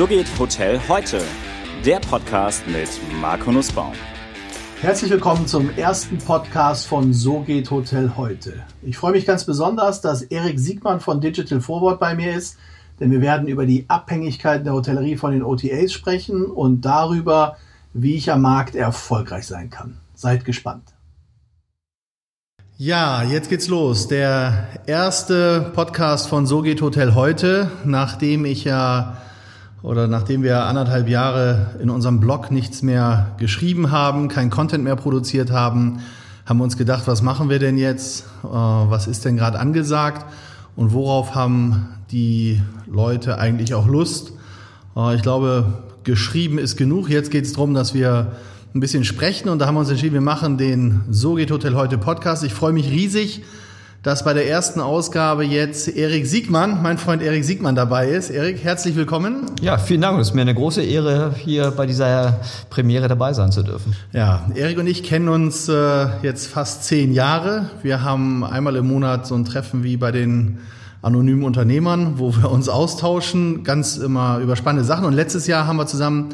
So geht Hotel heute. Der Podcast mit Marco Nussbaum. Herzlich willkommen zum ersten Podcast von So geht Hotel heute. Ich freue mich ganz besonders, dass Erik Siegmann von Digital Forward bei mir ist, denn wir werden über die Abhängigkeiten der Hotellerie von den OTAs sprechen und darüber, wie ich am Markt erfolgreich sein kann. Seid gespannt. Ja, jetzt geht's los. Der erste Podcast von So geht Hotel heute, nachdem ich ja oder nachdem wir anderthalb Jahre in unserem Blog nichts mehr geschrieben haben, kein Content mehr produziert haben, haben wir uns gedacht, was machen wir denn jetzt? Äh, was ist denn gerade angesagt? Und worauf haben die Leute eigentlich auch Lust? Äh, ich glaube, geschrieben ist genug. Jetzt geht es darum, dass wir ein bisschen sprechen und da haben wir uns entschieden, wir machen den So geht Hotel heute Podcast. Ich freue mich riesig, dass bei der ersten Ausgabe jetzt Erik Siegmann, mein Freund Erik Siegmann dabei ist. Erik, herzlich willkommen. Ja, vielen Dank. Es ist mir eine große Ehre, hier bei dieser Premiere dabei sein zu dürfen. Ja, Erik und ich kennen uns äh, jetzt fast zehn Jahre. Wir haben einmal im Monat so ein Treffen wie bei den anonymen Unternehmern, wo wir uns austauschen, ganz immer über spannende Sachen. Und letztes Jahr haben wir zusammen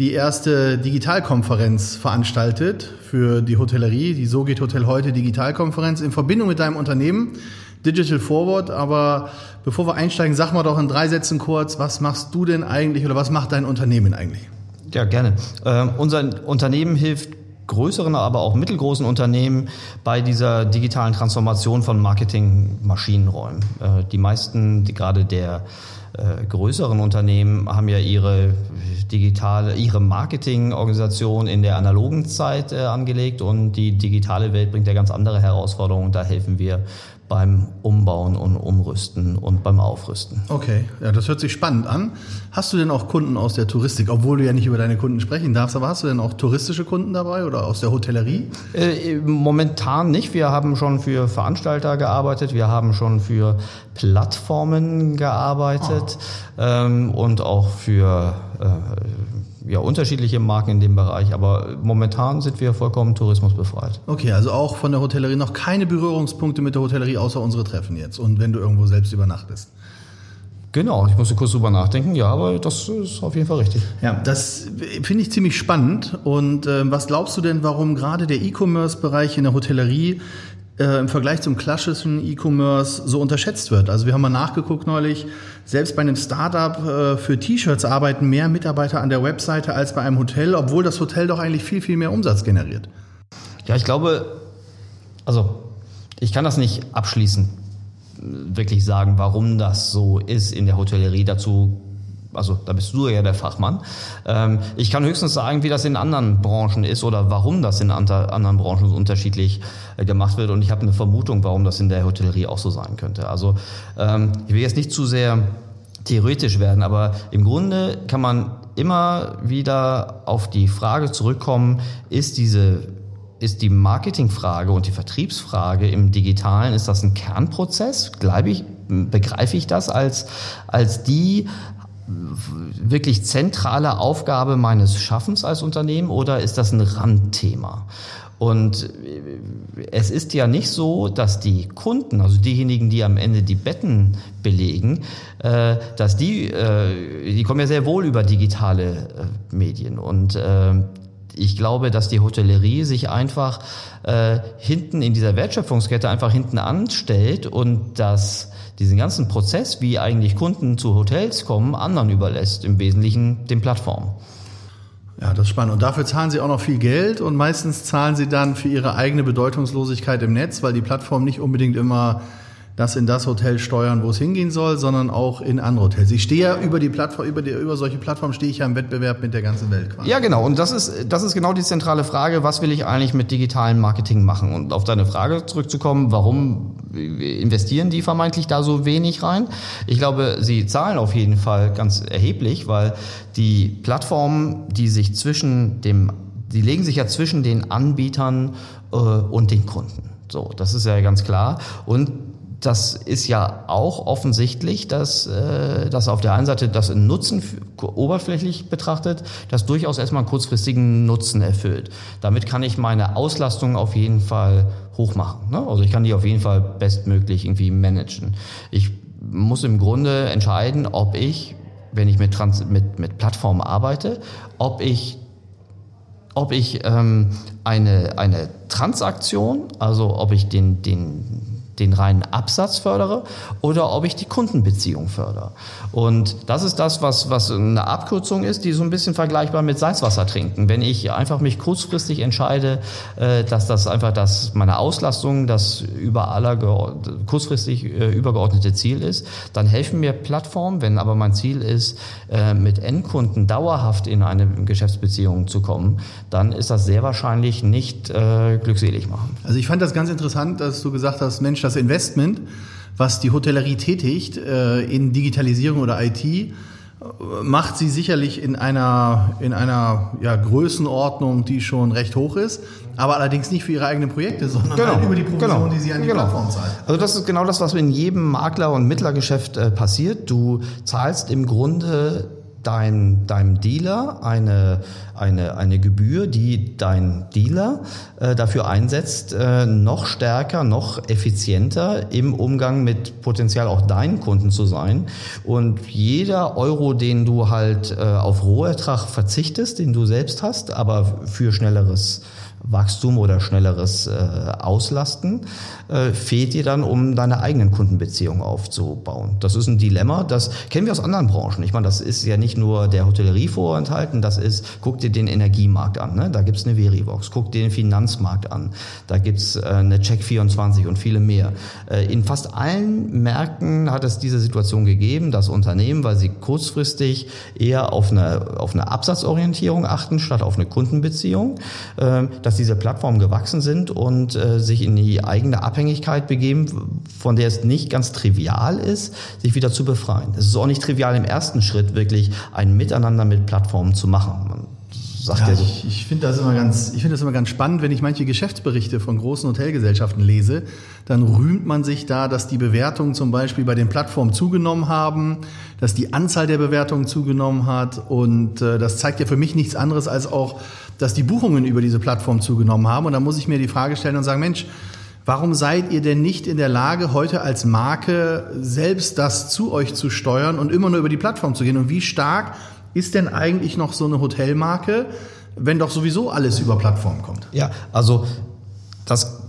die erste Digitalkonferenz veranstaltet für die Hotellerie, die So geht Hotel heute Digitalkonferenz in Verbindung mit deinem Unternehmen Digital Forward. Aber bevor wir einsteigen, sag mal doch in drei Sätzen kurz, was machst du denn eigentlich oder was macht dein Unternehmen eigentlich? Ja, gerne. Äh, unser Unternehmen hilft größeren, aber auch mittelgroßen Unternehmen bei dieser digitalen Transformation von Marketing-Maschinenräumen. Äh, die meisten, die, gerade der äh, größeren Unternehmen haben ja ihre digitale, ihre Marketingorganisation in der analogen Zeit äh, angelegt und die digitale Welt bringt ja ganz andere Herausforderungen. Da helfen wir beim Umbauen und Umrüsten und beim Aufrüsten. Okay, ja, das hört sich spannend an. Hast du denn auch Kunden aus der Touristik, obwohl du ja nicht über deine Kunden sprechen darfst, aber hast du denn auch touristische Kunden dabei oder aus der Hotellerie? Äh, momentan nicht. Wir haben schon für Veranstalter gearbeitet, wir haben schon für Plattformen gearbeitet oh. ähm, und auch für äh, ja, unterschiedliche Marken in dem Bereich, aber momentan sind wir vollkommen tourismusbefreit. Okay, also auch von der Hotellerie noch keine Berührungspunkte mit der Hotellerie außer unsere Treffen jetzt und wenn du irgendwo selbst übernachtest. Genau, ich musste kurz drüber nachdenken, ja, aber das ist auf jeden Fall richtig. Ja, das finde ich ziemlich spannend. Und äh, was glaubst du denn, warum gerade der E-Commerce-Bereich in der Hotellerie äh, im Vergleich zum klassischen E-Commerce so unterschätzt wird. Also wir haben mal nachgeguckt neulich, selbst bei einem Startup äh, für T-Shirts arbeiten mehr Mitarbeiter an der Webseite als bei einem Hotel, obwohl das Hotel doch eigentlich viel, viel mehr Umsatz generiert. Ja, ich glaube, also ich kann das nicht abschließend wirklich sagen, warum das so ist in der Hotellerie. Dazu also da bist du ja der Fachmann. Ähm, ich kann höchstens sagen, wie das in anderen Branchen ist oder warum das in anderen Branchen so unterschiedlich äh, gemacht wird. Und ich habe eine Vermutung, warum das in der Hotellerie auch so sein könnte. Also ähm, ich will jetzt nicht zu sehr theoretisch werden, aber im Grunde kann man immer wieder auf die Frage zurückkommen, ist diese ist die Marketingfrage und die Vertriebsfrage im Digitalen, ist das ein Kernprozess? Ich, begreife ich das als, als die wirklich zentrale Aufgabe meines Schaffens als Unternehmen oder ist das ein Randthema? Und es ist ja nicht so, dass die Kunden, also diejenigen, die am Ende die Betten belegen, äh, dass die, äh, die kommen ja sehr wohl über digitale äh, Medien. Und ich glaube, dass die Hotellerie sich einfach hinten in dieser Wertschöpfungskette einfach hinten anstellt und dass diesen ganzen Prozess, wie eigentlich Kunden zu Hotels kommen, anderen überlässt, im Wesentlichen den Plattformen. Ja, das ist spannend. Und dafür zahlen sie auch noch viel Geld und meistens zahlen sie dann für ihre eigene Bedeutungslosigkeit im Netz, weil die Plattform nicht unbedingt immer das in das Hotel steuern, wo es hingehen soll, sondern auch in andere Hotels. Ich stehe ja über die Plattform, über, die, über solche Plattformen stehe ich ja im Wettbewerb mit der ganzen Welt quasi. Ja, genau. Und das ist, das ist genau die zentrale Frage. Was will ich eigentlich mit digitalem Marketing machen? Und auf deine Frage zurückzukommen, warum investieren die vermeintlich da so wenig rein? Ich glaube, sie zahlen auf jeden Fall ganz erheblich, weil die Plattformen, die sich zwischen dem, die legen sich ja zwischen den Anbietern äh, und den Kunden. So, das ist ja ganz klar. Und das ist ja auch offensichtlich, dass, äh, dass auf der einen Seite das Nutzen oberflächlich betrachtet, das durchaus erstmal einen kurzfristigen Nutzen erfüllt. Damit kann ich meine Auslastung auf jeden Fall hochmachen. Ne? Also ich kann die auf jeden Fall bestmöglich irgendwie managen. Ich muss im Grunde entscheiden, ob ich wenn ich mit, Trans mit, mit Plattformen arbeite, ob ich ob ich ähm, eine, eine Transaktion, also ob ich den, den den reinen Absatz fördere oder ob ich die Kundenbeziehung fördere. Und das ist das, was, was eine Abkürzung ist, die so ein bisschen vergleichbar mit Salzwasser trinken. Wenn ich einfach mich kurzfristig entscheide, äh, dass das einfach das meine Auslastung, das über aller kurzfristig äh, übergeordnete Ziel ist, dann helfen mir Plattformen. Wenn aber mein Ziel ist, äh, mit Endkunden dauerhaft in eine Geschäftsbeziehung zu kommen, dann ist das sehr wahrscheinlich nicht glückselig machen. Also ich fand das ganz interessant, dass du gesagt hast, Mensch, das Investment, was die Hotellerie tätigt äh, in Digitalisierung oder IT, äh, macht sie sicherlich in einer, in einer ja, Größenordnung, die schon recht hoch ist, aber allerdings nicht für ihre eigenen Projekte, sondern genau, halt über die Provision, genau, die sie an die genau. Plattform zahlt. Also das ist genau das, was in jedem Makler- und Mittlergeschäft äh, passiert. Du zahlst im Grunde dein, deinem Dealer eine, eine, eine Gebühr, die dein Dealer äh, dafür einsetzt, äh, noch stärker, noch effizienter im Umgang mit potenziell auch deinen Kunden zu sein. Und jeder Euro, den du halt äh, auf Rohertrag verzichtest, den du selbst hast, aber für schnelleres Wachstum oder schnelleres äh, Auslasten, äh, fehlt dir dann, um deine eigenen Kundenbeziehungen aufzubauen. Das ist ein Dilemma, das kennen wir aus anderen Branchen. Ich meine, das ist ja nicht nur der Hotellerie vorenthalten, das ist, guck dir den Energiemarkt an, ne? da gibt's eine Verivox, guck dir den Finanzmarkt an, da gibt's äh, eine Check24 und viele mehr. Äh, in fast allen Märkten hat es diese Situation gegeben, dass Unternehmen, weil sie kurzfristig eher auf eine, auf eine Absatzorientierung achten, statt auf eine Kundenbeziehung, äh, dass diese Plattformen gewachsen sind und äh, sich in die eigene Abhängigkeit begeben, von der es nicht ganz trivial ist, sich wieder zu befreien. Es ist auch nicht trivial im ersten Schritt wirklich ein Miteinander mit Plattformen zu machen. Man sagt Ja, so, ich, ich finde das immer ganz, ich finde das immer ganz spannend, wenn ich manche Geschäftsberichte von großen Hotelgesellschaften lese, dann rühmt man sich da, dass die Bewertungen zum Beispiel bei den Plattformen zugenommen haben, dass die Anzahl der Bewertungen zugenommen hat und äh, das zeigt ja für mich nichts anderes als auch, dass die Buchungen über diese Plattform zugenommen haben und da muss ich mir die Frage stellen und sagen, Mensch, Warum seid ihr denn nicht in der Lage, heute als Marke selbst das zu euch zu steuern und immer nur über die Plattform zu gehen? Und wie stark ist denn eigentlich noch so eine Hotelmarke, wenn doch sowieso alles über Plattformen kommt? Ja, also das,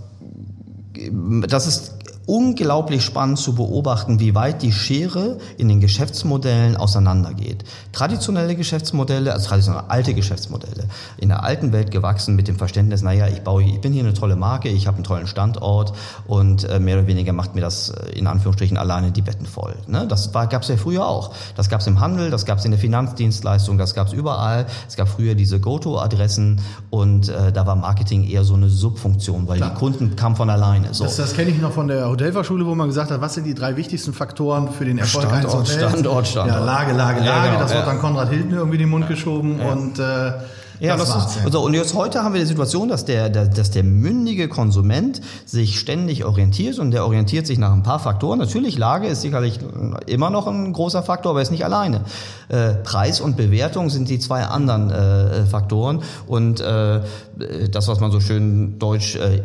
das ist unglaublich spannend zu beobachten, wie weit die Schere in den Geschäftsmodellen auseinandergeht. Traditionelle Geschäftsmodelle, also traditionelle alte Geschäftsmodelle, in der alten Welt gewachsen mit dem Verständnis, naja, ich baue, ich bin hier eine tolle Marke, ich habe einen tollen Standort und äh, mehr oder weniger macht mir das äh, in Anführungsstrichen alleine die Betten voll. Ne? Das gab es ja früher auch. Das gab es im Handel, das gab es in der Finanzdienstleistung, das gab es überall. Es gab früher diese Go-To-Adressen und äh, da war Marketing eher so eine Subfunktion, weil Klar. die Kunden kamen von alleine. So. Das, das kenne ich noch von der Hotelfachschule, wo man gesagt hat, was sind die drei wichtigsten Faktoren für den Erfolg Standort, eines Hotels? Standort, Standort. Ja, Lage, Lage, Lage. Ja, genau, das wird dann Konrad Hilton irgendwie in den Mund geschoben und äh, Ja, das, war's, ist, also, und jetzt heute haben wir die Situation, dass der, der, dass der mündige Konsument sich ständig orientiert und der orientiert sich nach ein paar Faktoren. Natürlich, Lage ist sicherlich immer noch ein großer Faktor, aber ist nicht alleine. Äh, Preis und Bewertung sind die zwei anderen äh, Faktoren und äh, das, was man so schön deutsch äh,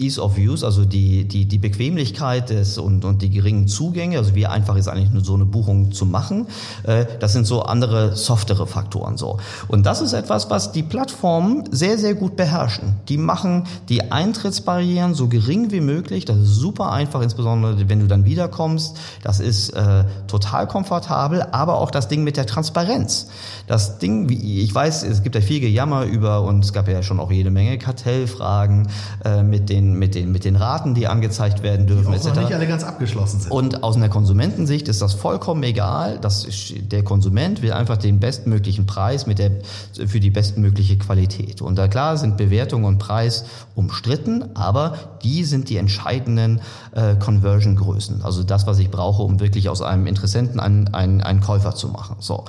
Ease of Use, also die, die, die Bequemlichkeit des und, und die geringen Zugänge, also wie einfach ist eigentlich nur so eine Buchung zu machen, äh, das sind so andere softere Faktoren so. Und das ist etwas, was die Plattformen sehr, sehr gut beherrschen. Die machen die Eintrittsbarrieren so gering wie möglich, das ist super einfach, insbesondere wenn du dann wiederkommst, das ist äh, total komfortabel, aber auch das Ding mit der Transparenz. Das Ding, wie ich weiß, es gibt ja viel Gejammer über und es gab ja schon auch jede Menge Kartellfragen äh, mit den mit den mit den Raten, die angezeigt werden dürfen auch etc. noch nicht alle ganz abgeschlossen sind. Und aus einer Konsumentensicht ist das vollkommen egal. Das ist, der Konsument will einfach den bestmöglichen Preis mit der, für die bestmögliche Qualität. Und da klar sind Bewertung und Preis umstritten, aber die sind die entscheidenden äh, Conversion-Größen. Also das, was ich brauche, um wirklich aus einem Interessenten einen, einen, einen Käufer zu machen. So.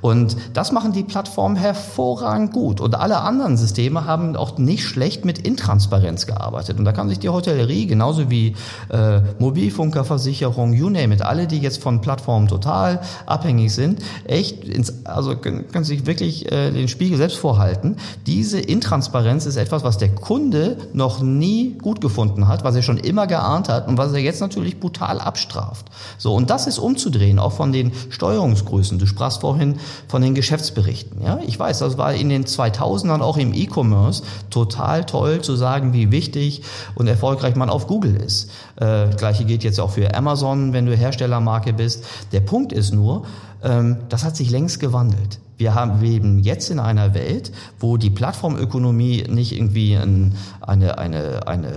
Und das machen die Plattformen hervorragend gut. Und alle anderen Systeme haben auch nicht schlecht mit Intransparenz gearbeitet. Und da kann sich die Hotellerie genauso wie äh, Mobilfunkerversicherung, you name it, alle, die jetzt von Plattformen total abhängig sind, echt ins, also können, können sich wirklich äh, den Spiegel selbst vorhalten. Diese Intransparenz ist etwas, was der Kunde noch nie gut gefunden hat, was er schon immer geahnt hat und was er jetzt natürlich brutal abstraft. So und das ist umzudrehen, auch von den Steuerungsgrößen. Du sprachst vorhin von den Geschäftsberichten. Ja, ich weiß, das war in den 2000ern auch im E-Commerce total toll zu sagen, wie wichtig und erfolgreich man auf Google ist. Äh, Gleiche gilt jetzt auch für Amazon, wenn du Herstellermarke bist. Der Punkt ist nur, ähm, das hat sich längst gewandelt. Wir haben leben jetzt in einer Welt, wo die Plattformökonomie nicht irgendwie ein, eine, eine, eine,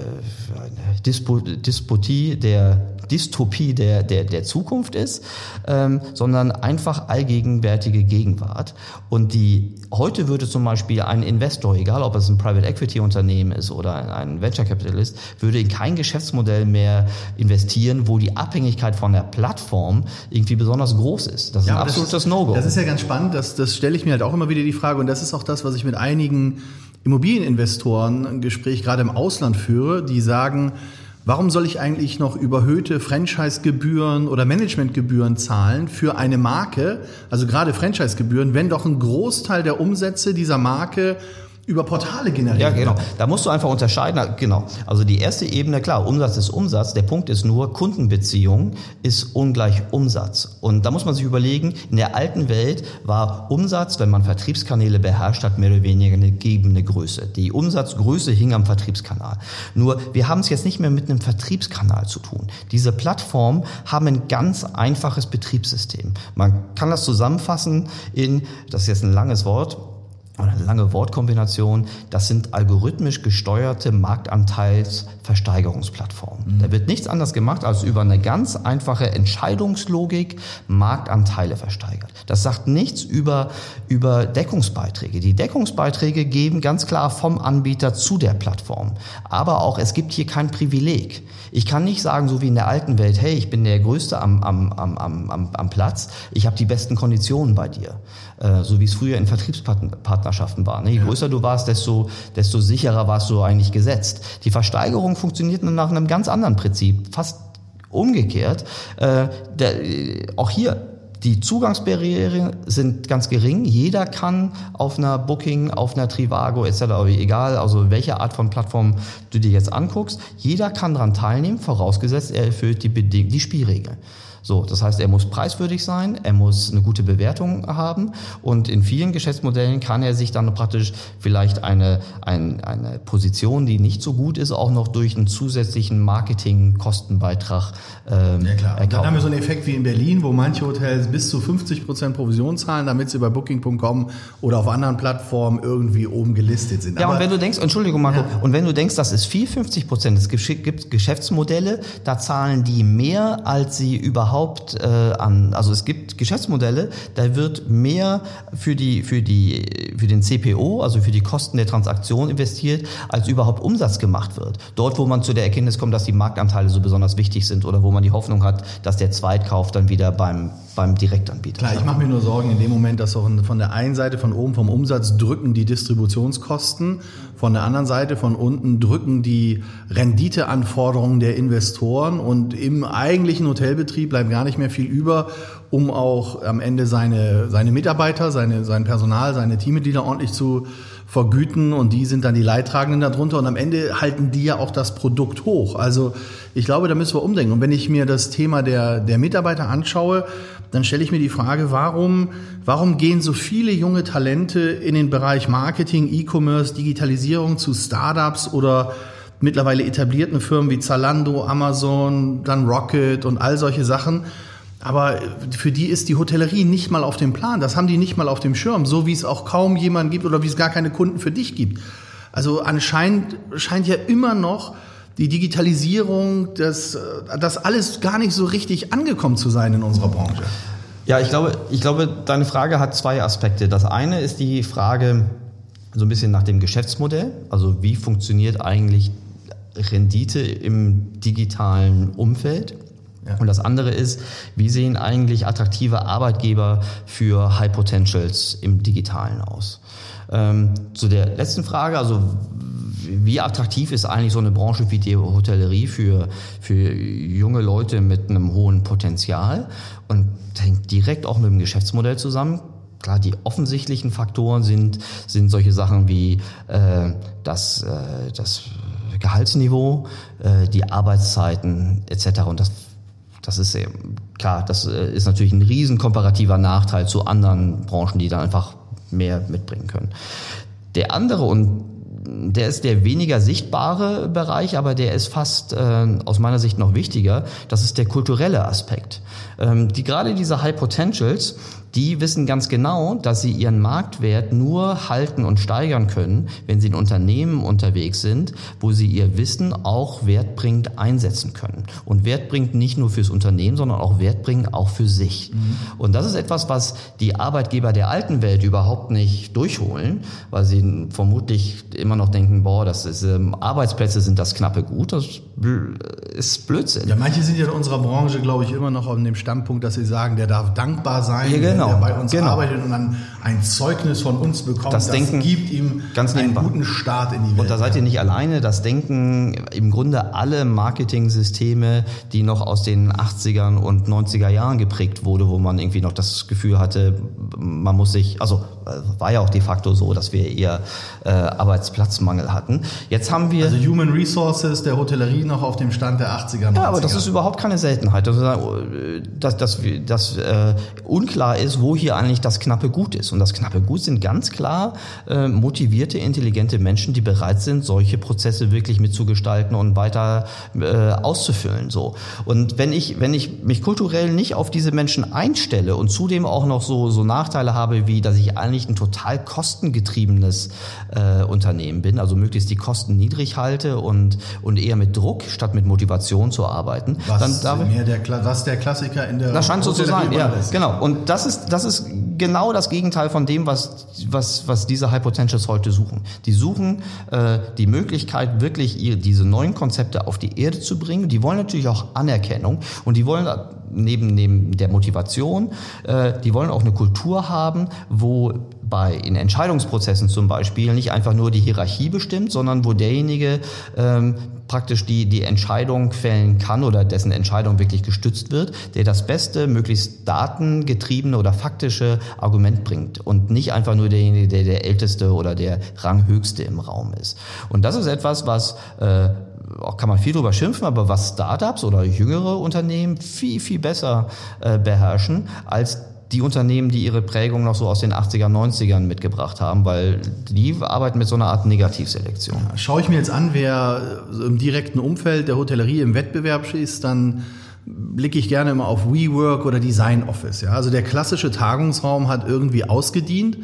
eine Dispo, Disputie der Dystopie der, der, der Zukunft ist, ähm, sondern einfach allgegenwärtige Gegenwart. Und die heute würde zum Beispiel ein Investor, egal ob es ein Private Equity Unternehmen ist oder ein Venture Capitalist, würde in kein Geschäftsmodell mehr investieren, wo die Abhängigkeit von der Plattform irgendwie besonders groß ist. Das ist ja, ein absolutes No-Go. Das ist ja ganz spannend. Das, das stelle ich mir halt auch immer wieder die Frage. Und das ist auch das, was ich mit einigen Immobilieninvestoren ein Gespräch gerade im Ausland führe, die sagen, Warum soll ich eigentlich noch überhöhte Franchise-Gebühren oder Managementgebühren zahlen für eine Marke, also gerade Franchise-Gebühren, wenn doch ein Großteil der Umsätze dieser Marke über Portale generiert. Ja, genau. Da musst du einfach unterscheiden. Genau. Also die erste Ebene, klar, Umsatz ist Umsatz. Der Punkt ist nur, Kundenbeziehung ist ungleich Umsatz. Und da muss man sich überlegen, in der alten Welt war Umsatz, wenn man Vertriebskanäle beherrscht hat, mehr oder weniger eine gegebene Größe. Die Umsatzgröße hing am Vertriebskanal. Nur, wir haben es jetzt nicht mehr mit einem Vertriebskanal zu tun. Diese Plattformen haben ein ganz einfaches Betriebssystem. Man kann das zusammenfassen in, das ist jetzt ein langes Wort, eine lange Wortkombination, das sind algorithmisch gesteuerte Marktanteilsversteigerungsplattformen. Mhm. Da wird nichts anderes gemacht, als über eine ganz einfache Entscheidungslogik Marktanteile versteigert. Das sagt nichts über, über Deckungsbeiträge. Die Deckungsbeiträge geben ganz klar vom Anbieter zu der Plattform. Aber auch, es gibt hier kein Privileg. Ich kann nicht sagen, so wie in der alten Welt, hey, ich bin der Größte am, am, am, am, am Platz, ich habe die besten Konditionen bei dir. Äh, so wie es früher in Vertriebspartnerschaften war. Ne? Je größer du warst, desto, desto sicherer warst du eigentlich gesetzt. Die Versteigerung funktioniert nach einem ganz anderen Prinzip, fast umgekehrt. Äh, der, auch hier die Zugangsbarrieren sind ganz gering. Jeder kann auf einer Booking, auf einer Trivago etc., egal, also welche Art von Plattform du dir jetzt anguckst, jeder kann daran teilnehmen, vorausgesetzt er erfüllt die, Beding die Spielregeln. So, das heißt, er muss preiswürdig sein, er muss eine gute Bewertung haben und in vielen Geschäftsmodellen kann er sich dann praktisch vielleicht eine, ein, eine Position, die nicht so gut ist, auch noch durch einen zusätzlichen Marketing-Kostenbeitrag ähm, ja, klar. Und dann haben wir so einen Effekt wie in Berlin, wo manche Hotels bis zu 50 Prozent Provision zahlen, damit sie bei Booking.com oder auf anderen Plattformen irgendwie oben gelistet sind. Ja, Aber, und wenn du denkst, Entschuldigung Marco, ja. und wenn du denkst, das ist viel 50 Prozent, es gibt Geschäftsmodelle, da zahlen die mehr, als sie überhaupt äh, an, also es gibt Geschäftsmodelle, da wird mehr für die, für die, für den CPO, also für die Kosten der Transaktion investiert, als überhaupt Umsatz gemacht wird. Dort, wo man zu der Erkenntnis kommt, dass die Marktanteile so besonders wichtig sind oder wo man die Hoffnung hat, dass der Zweitkauf dann wieder beim, beim Direktanbieter Klar, ich mache mir nur Sorgen in dem Moment, dass von der einen Seite von oben vom Umsatz drücken die Distributionskosten, von der anderen Seite von unten drücken die Renditeanforderungen der Investoren und im eigentlichen Hotelbetrieb bleibt gar nicht mehr viel über, um auch am Ende seine, seine Mitarbeiter, seine, sein Personal, seine Teammitglieder ordentlich zu vergüten und die sind dann die Leidtragenden darunter und am Ende halten die ja auch das Produkt hoch. Also ich glaube, da müssen wir umdenken. Und wenn ich mir das Thema der, der Mitarbeiter anschaue, dann stelle ich mir die Frage, warum, warum gehen so viele junge Talente in den Bereich Marketing, E-Commerce, Digitalisierung zu Startups oder mittlerweile etablierten Firmen wie Zalando, Amazon, dann Rocket und all solche Sachen aber für die ist die Hotellerie nicht mal auf dem Plan. Das haben die nicht mal auf dem Schirm, so wie es auch kaum jemanden gibt oder wie es gar keine Kunden für dich gibt. Also anscheinend scheint ja immer noch die Digitalisierung, das, das alles gar nicht so richtig angekommen zu sein in unserer Branche. Ja, ich glaube, ich glaube, deine Frage hat zwei Aspekte. Das eine ist die Frage so ein bisschen nach dem Geschäftsmodell. Also wie funktioniert eigentlich Rendite im digitalen Umfeld? Ja. Und das andere ist, wie sehen eigentlich attraktive Arbeitgeber für High Potentials im Digitalen aus? Ähm, zu der letzten Frage, also wie attraktiv ist eigentlich so eine Branche wie die Hotellerie für, für junge Leute mit einem hohen Potenzial? Und hängt direkt auch mit dem Geschäftsmodell zusammen. Klar, die offensichtlichen Faktoren sind, sind solche Sachen wie äh, das, äh, das Gehaltsniveau, äh, die Arbeitszeiten etc. Und das, das ist eben, klar, das äh, ist natürlich ein riesen komparativer Nachteil zu anderen Branchen, die da einfach mehr mitbringen können. Der andere und der ist der weniger sichtbare Bereich, aber der ist fast äh, aus meiner Sicht noch wichtiger. Das ist der kulturelle Aspekt. Ähm, die gerade diese High Potentials, die wissen ganz genau, dass sie ihren Marktwert nur halten und steigern können, wenn sie in Unternehmen unterwegs sind, wo sie ihr Wissen auch wertbringend einsetzen können. Und wertbringend nicht nur fürs Unternehmen, sondern auch wertbringend auch für sich. Mhm. Und das ist etwas, was die Arbeitgeber der alten Welt überhaupt nicht durchholen, weil sie vermutlich immer noch denken, boah, das ist, ähm, Arbeitsplätze sind das knappe Gut. Das ist Blödsinn. Ja, manche sind ja in unserer Branche, glaube ich, immer noch auf dem Standpunkt, dass sie sagen, der darf dankbar sein. Ja, genau genau, der bei uns genau. arbeitet und dann ein Zeugnis von uns bekommt. Das, das Denken gibt ihm ganz einen guten Start in die Welt. Und da seid ihr nicht alleine. Das denken im Grunde alle Marketing-Systeme, die noch aus den 80ern und 90er Jahren geprägt wurde, wo man irgendwie noch das Gefühl hatte, man muss sich, also äh, war ja auch de facto so, dass wir eher äh, Arbeitsplatzmangel hatten. Jetzt haben wir also Human Resources der Hotellerie noch auf dem Stand der 80er. 90er. Ja, aber das ist überhaupt keine Seltenheit. Dass, dass, dass, dass äh, unklar ist, wo hier eigentlich das knappe Gut ist. Und das knappe Gut sind ganz klar äh, motivierte, intelligente Menschen, die bereit sind, solche Prozesse wirklich mitzugestalten und weiter äh, auszufüllen. So. Und wenn ich, wenn ich mich kulturell nicht auf diese Menschen einstelle und zudem auch noch so, so Nachteile habe, wie dass ich eigentlich ein total kostengetriebenes äh, Unternehmen bin, also möglichst die Kosten niedrig halte und, und eher mit Druck statt mit Motivation zu arbeiten. Was, dann mehr der, was der Klassiker in der Das scheint so zu sein, ja, genau. Und das ist, das ist genau das Gegenteil von dem, was, was, was diese High Potentials heute suchen. Die suchen äh, die Möglichkeit, wirklich ihre, diese neuen Konzepte auf die Erde zu bringen. Die wollen natürlich auch Anerkennung und die wollen neben, neben der Motivation, äh, die wollen auch eine Kultur haben, wo bei in Entscheidungsprozessen zum Beispiel nicht einfach nur die Hierarchie bestimmt, sondern wo derjenige ähm, praktisch die, die Entscheidung fällen kann oder dessen Entscheidung wirklich gestützt wird, der das beste, möglichst datengetriebene oder faktische Argument bringt und nicht einfach nur derjenige, der der älteste oder der ranghöchste im Raum ist. Und das ist etwas, was äh, auch kann man viel drüber schimpfen, aber was Startups oder jüngere Unternehmen viel, viel besser äh, beherrschen als die Unternehmen, die ihre Prägung noch so aus den 80er, 90ern mitgebracht haben, weil die arbeiten mit so einer Art Negativselektion. Ja, schaue ich mir jetzt an, wer im direkten Umfeld der Hotellerie im Wettbewerb ist, dann blicke ich gerne immer auf WeWork oder Design Office. Ja? Also der klassische Tagungsraum hat irgendwie ausgedient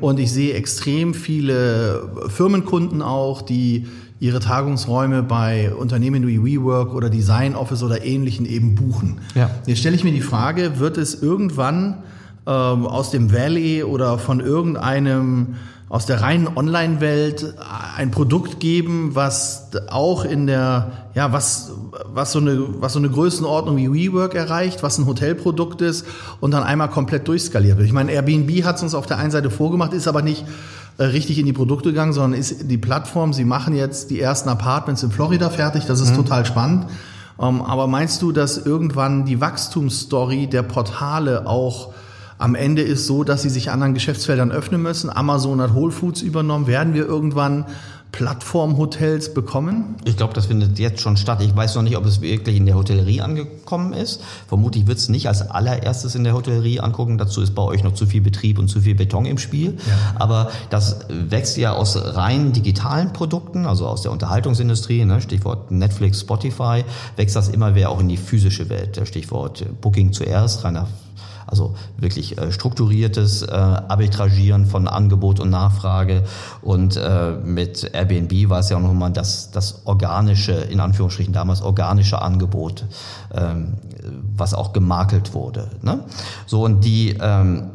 und ich sehe extrem viele Firmenkunden auch, die ihre Tagungsräume bei Unternehmen wie WeWork oder Design Office oder ähnlichen eben buchen. Ja. Jetzt stelle ich mir die Frage, wird es irgendwann ähm, aus dem Valley oder von irgendeinem aus der reinen Online-Welt ein Produkt geben, was auch in der, ja, was, was so eine, was so eine Größenordnung wie WeWork erreicht, was ein Hotelprodukt ist und dann einmal komplett durchskaliert wird. Ich meine, Airbnb hat es uns auf der einen Seite vorgemacht, ist aber nicht richtig in die Produkte gegangen, sondern ist die Plattform, sie machen jetzt die ersten Apartments in Florida fertig, das ist mhm. total spannend. Ähm, aber meinst du, dass irgendwann die Wachstumsstory der Portale auch am Ende ist so, dass sie sich anderen Geschäftsfeldern öffnen müssen? Amazon hat Whole Foods übernommen. Werden wir irgendwann Plattformhotels bekommen? Ich glaube, das findet jetzt schon statt. Ich weiß noch nicht, ob es wirklich in der Hotellerie angekommen ist. Vermutlich wird es nicht als allererstes in der Hotellerie angucken. Dazu ist bei euch noch zu viel Betrieb und zu viel Beton im Spiel. Ja. Aber das wächst ja aus rein digitalen Produkten, also aus der Unterhaltungsindustrie, ne? Stichwort Netflix, Spotify, wächst das immer mehr auch in die physische Welt. Stichwort Booking zuerst, reiner also wirklich äh, strukturiertes äh, Arbitragieren von Angebot und Nachfrage. Und äh, mit Airbnb war es ja auch nochmal das, das organische, in Anführungsstrichen damals organische Angebot, ähm, was auch gemakelt wurde. Ne? So und die ähm,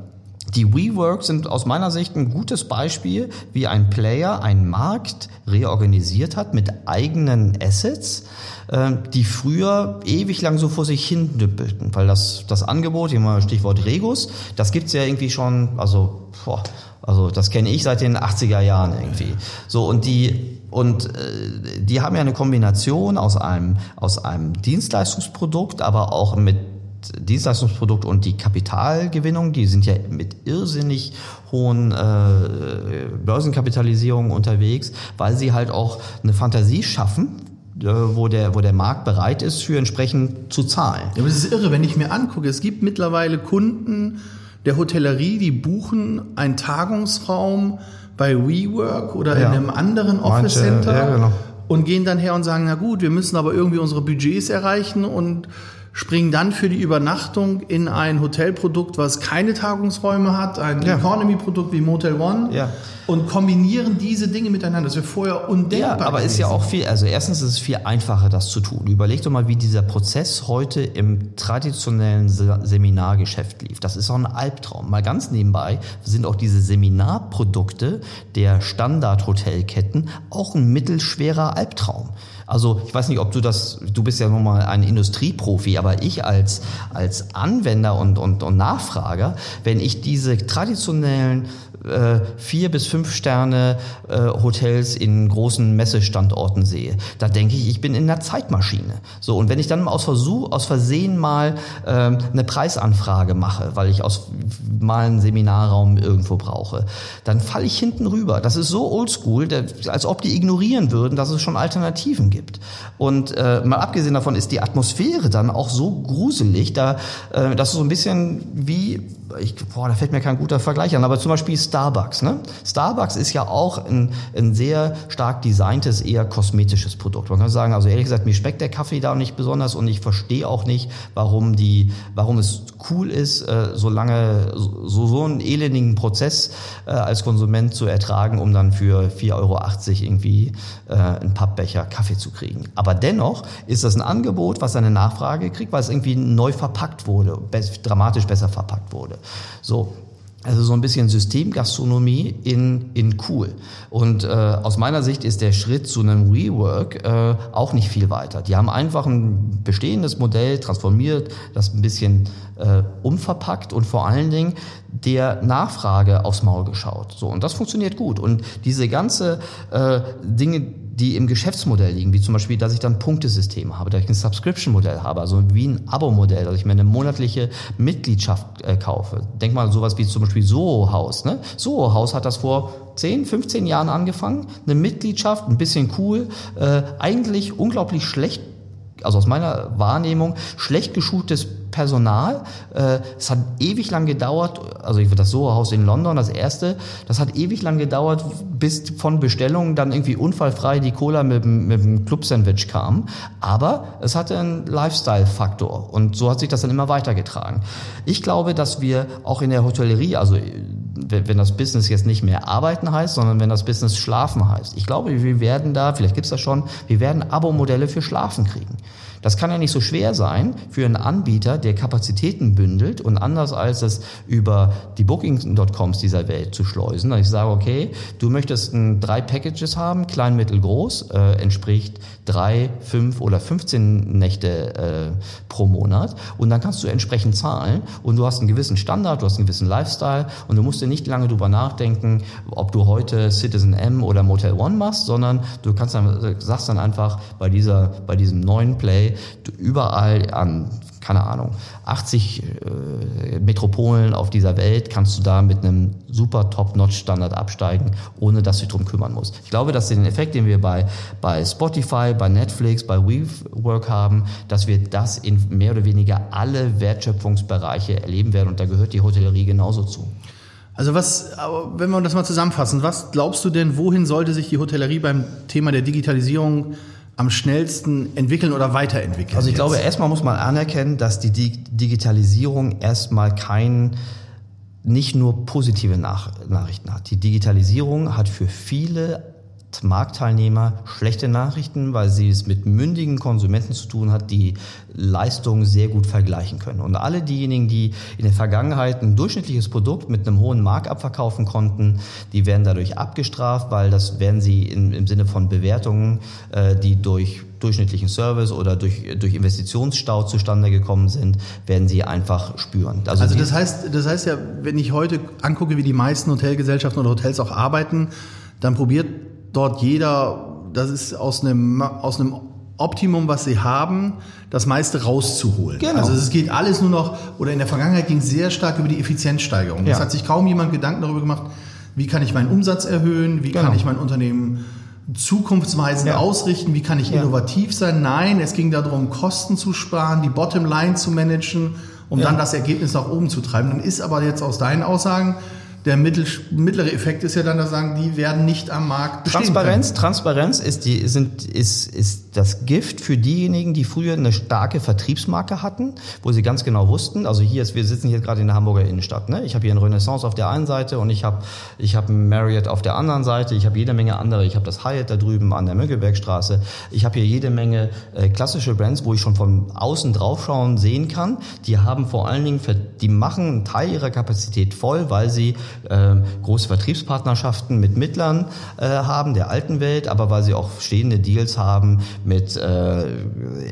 Die WeWork sind aus meiner Sicht ein gutes Beispiel, wie ein Player einen Markt reorganisiert hat mit eigenen Assets, äh, die früher ewig lang so vor sich hin düppelten. Weil das, das Angebot, hier mal Stichwort Regus, das gibt's ja irgendwie schon, also, boah, also das kenne ich seit den 80er Jahren irgendwie. So und die und äh, die haben ja eine Kombination aus einem aus einem Dienstleistungsprodukt, aber auch mit Dienstleistungsprodukt und die Kapitalgewinnung, die sind ja mit irrsinnig hohen äh, Börsenkapitalisierungen unterwegs, weil sie halt auch eine Fantasie schaffen, äh, wo der, wo der Markt bereit ist, für entsprechend zu zahlen. Ja, aber es ist irre, wenn ich mir angucke, es gibt mittlerweile Kunden der Hotellerie, die buchen einen Tagungsraum bei WeWork oder ja. in einem anderen Office Center ja, genau. und gehen dann her und sagen, na gut, wir müssen aber irgendwie unsere Budgets erreichen und springen dann für die Übernachtung in ein Hotelprodukt, was keine Tagungsräume hat, ein ja. Economy-Produkt wie Motel One ja. und kombinieren diese Dinge miteinander. Das wäre vorher undenkbar. Ja, aber gewesen. ist ja auch viel, also erstens ist es viel einfacher, das zu tun. Überleg doch mal, wie dieser Prozess heute im traditionellen Seminargeschäft lief. Das ist auch ein Albtraum. Mal ganz nebenbei sind auch diese Seminarprodukte der Standard-Hotelketten auch ein mittelschwerer Albtraum. Also ich weiß nicht, ob du das, du bist ja nun mal ein Industrieprofi, aber ich als, als Anwender und, und, und Nachfrager, wenn ich diese traditionellen äh, vier bis fünf Sterne äh, Hotels in großen Messestandorten sehe, da denke ich, ich bin in einer Zeitmaschine. So und wenn ich dann aus Versuch, aus Versehen mal äh, eine Preisanfrage mache, weil ich aus mal einen Seminarraum irgendwo brauche, dann falle ich hinten rüber. Das ist so oldschool, als ob die ignorieren würden, dass es schon Alternativen gibt. Und äh, mal abgesehen davon ist die Atmosphäre dann auch so gruselig, da äh, das ist so ein bisschen wie ich, boah, da fällt mir kein guter Vergleich an, aber zum Beispiel Starbucks. Ne? Starbucks ist ja auch ein, ein sehr stark designtes, eher kosmetisches Produkt. Man kann sagen, also ehrlich gesagt, mir schmeckt der Kaffee da nicht besonders und ich verstehe auch nicht, warum die, warum es cool ist, äh, so lange, so, so einen elendigen Prozess äh, als Konsument zu ertragen, um dann für 4,80 Euro irgendwie äh, einen Pappbecher Kaffee zu kriegen. Aber dennoch ist das ein Angebot, was eine Nachfrage kriegt, weil es irgendwie neu verpackt wurde, dramatisch besser verpackt wurde. So, also so ein bisschen Systemgastronomie in, in cool. Und äh, aus meiner Sicht ist der Schritt zu einem Rework äh, auch nicht viel weiter. Die haben einfach ein bestehendes Modell transformiert, das ein bisschen äh, umverpackt und vor allen Dingen der Nachfrage aufs Maul geschaut. So und das funktioniert gut. Und diese ganze äh, Dinge, die im Geschäftsmodell liegen, wie zum Beispiel, dass ich dann Punktesysteme habe, dass ich ein Subscription-Modell habe, also wie ein Abo-Modell, dass ich mir eine monatliche Mitgliedschaft äh, kaufe. Denk mal sowas wie zum Beispiel Soho House. Ne? Soho House hat das vor 10, 15 Jahren angefangen. Eine Mitgliedschaft, ein bisschen cool, äh, eigentlich unglaublich schlecht also aus meiner Wahrnehmung, schlecht geschultes Personal. Äh, es hat ewig lang gedauert, also ich das Soho-Haus in London, das erste, das hat ewig lang gedauert, bis von Bestellungen dann irgendwie unfallfrei die Cola mit, mit dem Club-Sandwich kam. Aber es hatte einen Lifestyle-Faktor und so hat sich das dann immer weitergetragen. Ich glaube, dass wir auch in der Hotellerie, also wenn das Business jetzt nicht mehr arbeiten heißt, sondern wenn das Business schlafen heißt. Ich glaube, wir werden da, vielleicht gibt's das schon, wir werden Abo-Modelle für Schlafen kriegen. Das kann ja nicht so schwer sein für einen Anbieter, der Kapazitäten bündelt und anders als es über die Booking.coms dieser Welt zu schleusen, ich sage, okay, du möchtest drei Packages haben, klein, mittel, groß, äh, entspricht drei, fünf oder 15 Nächte äh, pro Monat und dann kannst du entsprechend zahlen und du hast einen gewissen Standard, du hast einen gewissen Lifestyle und du musst dir nicht lange drüber nachdenken, ob du heute Citizen M oder Motel One machst, sondern du kannst dann, sagst dann einfach bei dieser, bei diesem neuen Play, überall an, keine Ahnung, 80 äh, Metropolen auf dieser Welt kannst du da mit einem super Top-Notch-Standard absteigen, ohne dass du dich drum kümmern musst. Ich glaube, dass den Effekt, den wir bei, bei Spotify, bei Netflix, bei WeWork haben, dass wir das in mehr oder weniger alle Wertschöpfungsbereiche erleben werden und da gehört die Hotellerie genauso zu. Also was, wenn wir das mal zusammenfassen, was glaubst du denn, wohin sollte sich die Hotellerie beim Thema der Digitalisierung am schnellsten entwickeln oder weiterentwickeln? Also ich jetzt? glaube, erstmal muss man anerkennen, dass die Digitalisierung erstmal kein nicht nur positive Nach Nachrichten hat. Die Digitalisierung hat für viele Marktteilnehmer schlechte Nachrichten, weil sie es mit mündigen Konsumenten zu tun hat, die Leistungen sehr gut vergleichen können. Und alle diejenigen, die in der Vergangenheit ein durchschnittliches Produkt mit einem hohen Markup verkaufen konnten, die werden dadurch abgestraft, weil das werden sie in, im Sinne von Bewertungen, äh, die durch durchschnittlichen Service oder durch, durch Investitionsstau zustande gekommen sind, werden sie einfach spüren. Also, also das heißt, das heißt ja, wenn ich heute angucke, wie die meisten Hotelgesellschaften oder Hotels auch arbeiten, dann probiert dort jeder, das ist aus einem, aus einem Optimum, was sie haben, das meiste rauszuholen. Genau. Also es geht alles nur noch, oder in der Vergangenheit ging es sehr stark über die Effizienzsteigerung. Ja. Es hat sich kaum jemand Gedanken darüber gemacht, wie kann ich meinen Umsatz erhöhen, wie genau. kann ich mein Unternehmen zukunftsweisend ja. ausrichten, wie kann ich ja. innovativ sein. Nein, es ging darum, Kosten zu sparen, die Bottomline zu managen, um dann das Ergebnis nach oben zu treiben. Dann ist aber jetzt aus deinen Aussagen, der mittel, mittlere Effekt ist ja dann, dass sagen, die werden nicht am Markt bestehen Transparenz, können. Transparenz ist, die, sind, ist, ist das Gift für diejenigen, die früher eine starke Vertriebsmarke hatten, wo sie ganz genau wussten, also hier ist, wir sitzen hier gerade in der Hamburger Innenstadt, ne? ich habe hier ein Renaissance auf der einen Seite und ich habe ich hab ein Marriott auf der anderen Seite, ich habe jede Menge andere, ich habe das Hyatt da drüben an der Mönckebergstraße, ich habe hier jede Menge äh, klassische Brands, wo ich schon von außen draufschauen sehen kann, die haben vor allen Dingen, die machen einen Teil ihrer Kapazität voll, weil sie äh, große Vertriebspartnerschaften mit Mittlern äh, haben, der alten Welt, aber weil sie auch stehende Deals haben mit äh,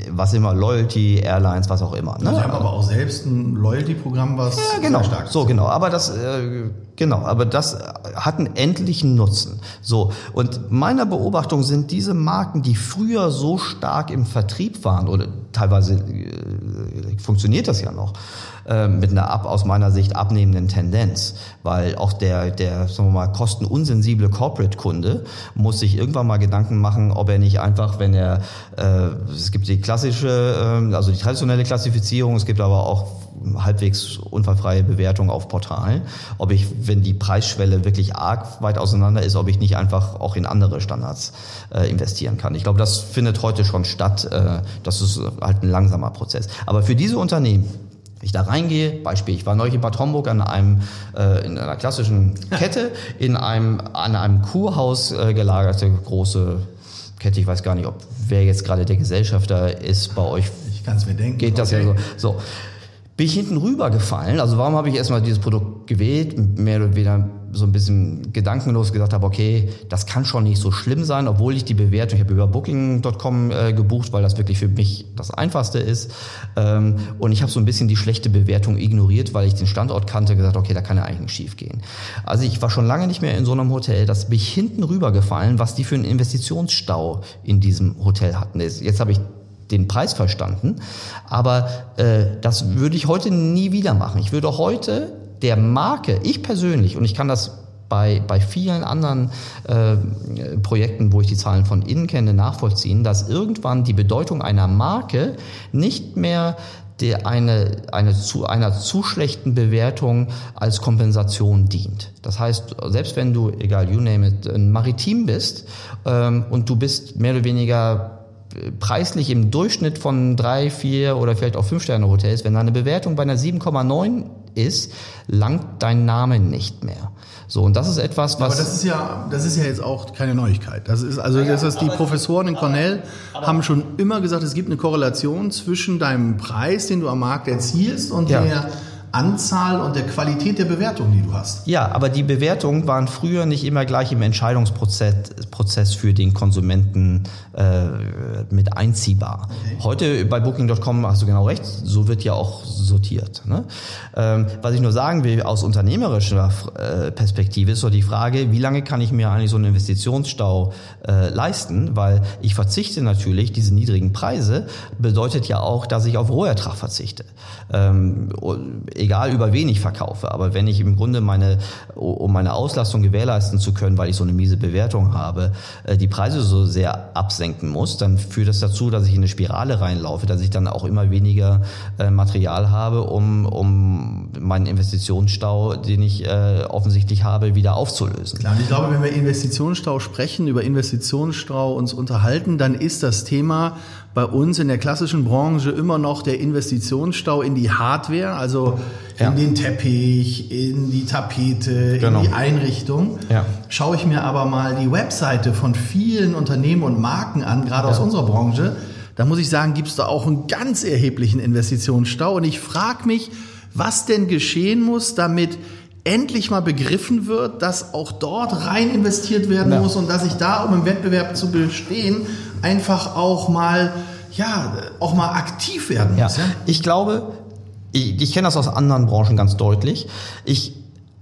was immer, Loyalty, Airlines, was auch immer. Ne? Sie haben aber auch selbst ein Loyalty-Programm, was ja, genau, sehr stark ist. So, genau. Aber das, äh, genau, aber das hat einen endlichen Nutzen. So. Und meiner Beobachtung sind diese Marken, die früher so stark im Vertrieb waren oder teilweise äh, funktioniert das ja noch, äh, mit einer ab, aus meiner Sicht abnehmenden Tendenz, weil auch der, der sagen wir mal, kostenunsensible Corporate-Kunde muss sich irgendwann mal Gedanken machen, ob er nicht einfach, wenn er, äh, es gibt die klassische, äh, also die traditionelle Klassifizierung, es gibt aber auch halbwegs unfallfreie Bewertung auf Portalen, ob ich, wenn die Preisschwelle wirklich arg weit auseinander ist, ob ich nicht einfach auch in andere Standards äh, investieren kann. Ich glaube, das findet heute schon statt. Äh, das ist halt ein langsamer Prozess. Aber für diese Unternehmen, ich da reingehe, Beispiel, ich war neulich in Bad Homburg an einem, äh, in einer klassischen Kette, in einem, an einem Kurhaus äh, gelagerte große Kette, ich weiß gar nicht, ob wer jetzt gerade der Gesellschafter ist bei euch. Ich kann es mir denken. Geht das okay. ja so. So bin ich hinten rübergefallen. Also warum habe ich erstmal dieses Produkt gewählt? Mehr oder weniger so ein bisschen gedankenlos gesagt habe, okay, das kann schon nicht so schlimm sein, obwohl ich die Bewertung, ich habe über Booking.com äh, gebucht, weil das wirklich für mich das Einfachste ist. Ähm, und ich habe so ein bisschen die schlechte Bewertung ignoriert, weil ich den Standort kannte, gesagt, okay, da kann ja eigentlich nicht schief gehen. Also ich war schon lange nicht mehr in so einem Hotel, das bin ich hinten rübergefallen, was die für einen Investitionsstau in diesem Hotel hatten. Jetzt habe ich den Preis verstanden. Aber äh, das würde ich heute nie wieder machen. Ich würde heute der Marke, ich persönlich, und ich kann das bei, bei vielen anderen äh, Projekten, wo ich die Zahlen von innen kenne, nachvollziehen, dass irgendwann die Bedeutung einer Marke nicht mehr der eine, eine zu, einer zu schlechten Bewertung als Kompensation dient. Das heißt, selbst wenn du, egal, you name it, ein Maritim bist ähm, und du bist mehr oder weniger preislich im Durchschnitt von drei, vier oder vielleicht auch fünf Sterne Hotels, wenn deine Bewertung bei einer 7,9 ist, langt dein Name nicht mehr. So, und das ist etwas, was. Aber das ist ja, das ist ja jetzt auch keine Neuigkeit. Das ist, also, das ist die Professoren in Cornell haben schon immer gesagt, es gibt eine Korrelation zwischen deinem Preis, den du am Markt erzielst und ja. der Anzahl und der Qualität der Bewertung, die du hast. Ja, aber die Bewertungen waren früher nicht immer gleich im Entscheidungsprozess Prozess für den Konsumenten äh, mit einziehbar. Okay. Heute bei Booking.com hast du genau recht, so wird ja auch sortiert. Ne? Ähm, was ich nur sagen will, aus unternehmerischer äh, Perspektive ist so die Frage, wie lange kann ich mir eigentlich so einen Investitionsstau äh, leisten? Weil ich verzichte natürlich, diese niedrigen Preise bedeutet ja auch, dass ich auf Rohertrag verzichte. Ähm, egal über wen ich verkaufe. Aber wenn ich im Grunde meine, um meine Auslastung gewährleisten zu können, weil ich so eine miese Bewertung habe, äh, die Preise so sehr absenken muss, dann führt das dazu, dass ich in eine Spirale reinlaufe, dass ich dann auch immer weniger äh, Material habe, um, um meinen Investitionsstau, den ich äh, offensichtlich habe, wieder aufzulösen. Klar, ich glaube, wenn wir Investitionsstau sprechen, über Investitionsstau uns unterhalten, dann ist das Thema bei uns in der klassischen Branche immer noch der Investitionsstau in die Hardware, also Ja. in den Teppich, in die Tapete, Genau. in die Einrichtung. Ja. Schaue ich mir aber mal die Webseite von vielen Unternehmen und Marken an, gerade aus unserer Branche, da muss ich sagen, gibt es da auch einen ganz erheblichen Investitionsstau. Und ich frage mich, was denn geschehen muss, damit endlich mal begriffen wird, dass auch dort rein investiert werden Ja. muss und dass ich da, um im Wettbewerb zu bestehen, einfach auch mal, ja, auch mal aktiv werden Ja, muss. Ja? ich glaube, ich, ich kenne das aus anderen Branchen ganz deutlich. Ich